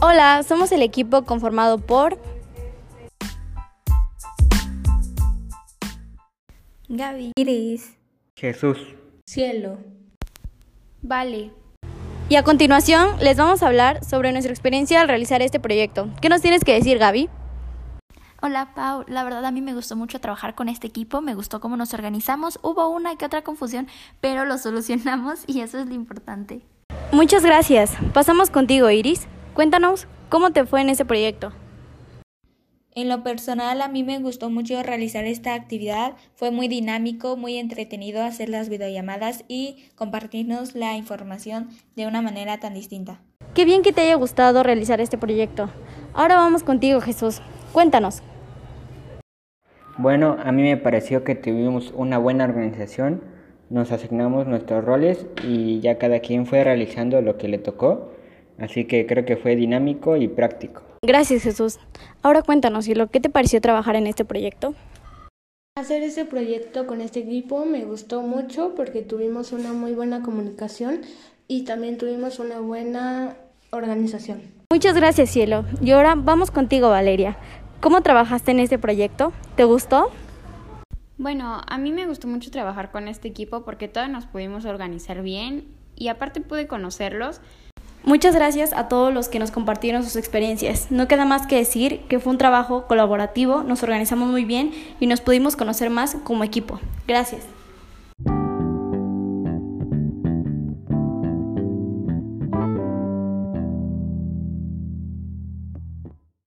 Hola, somos el equipo conformado por Gaby, Iris, Jesús, Cielo, Vale. Y a continuación les vamos a hablar sobre nuestra experiencia al realizar este proyecto. ¿Qué nos tienes que decir, Gaby? Hola Pau, la verdad a mí me gustó mucho trabajar con este equipo, me gustó cómo nos organizamos, hubo una que otra confusión, pero lo solucionamos y eso es lo importante. Muchas gracias. Pasamos contigo, Iris. Cuéntanos cómo te fue en ese proyecto. En lo personal a mí me gustó mucho realizar esta actividad, fue muy dinámico, muy entretenido hacer las videollamadas y compartirnos la información de una manera tan distinta. Qué bien que te haya gustado realizar este proyecto. Ahora vamos contigo, Jesús. Cuéntanos. Bueno, a mí me pareció que tuvimos una buena organización, nos asignamos nuestros roles y ya cada quien fue realizando lo que le tocó, así que creo que fue dinámico y práctico. Gracias, Jesús. Ahora cuéntanos, Cielo, ¿qué te pareció trabajar en este proyecto? Hacer este proyecto con este equipo me gustó mucho porque tuvimos una muy buena comunicación y también tuvimos una buena organización. Muchas gracias, Cielo. Y ahora vamos contigo, Valeria. ¿Cómo trabajaste en este proyecto? ¿Te gustó? Bueno, a mí me gustó mucho trabajar con este equipo porque todos nos pudimos organizar bien y aparte pude conocerlos. Muchas gracias a todos los que nos compartieron sus experiencias. No queda más que decir que fue un trabajo colaborativo, nos organizamos muy bien y nos pudimos conocer más como equipo. Gracias.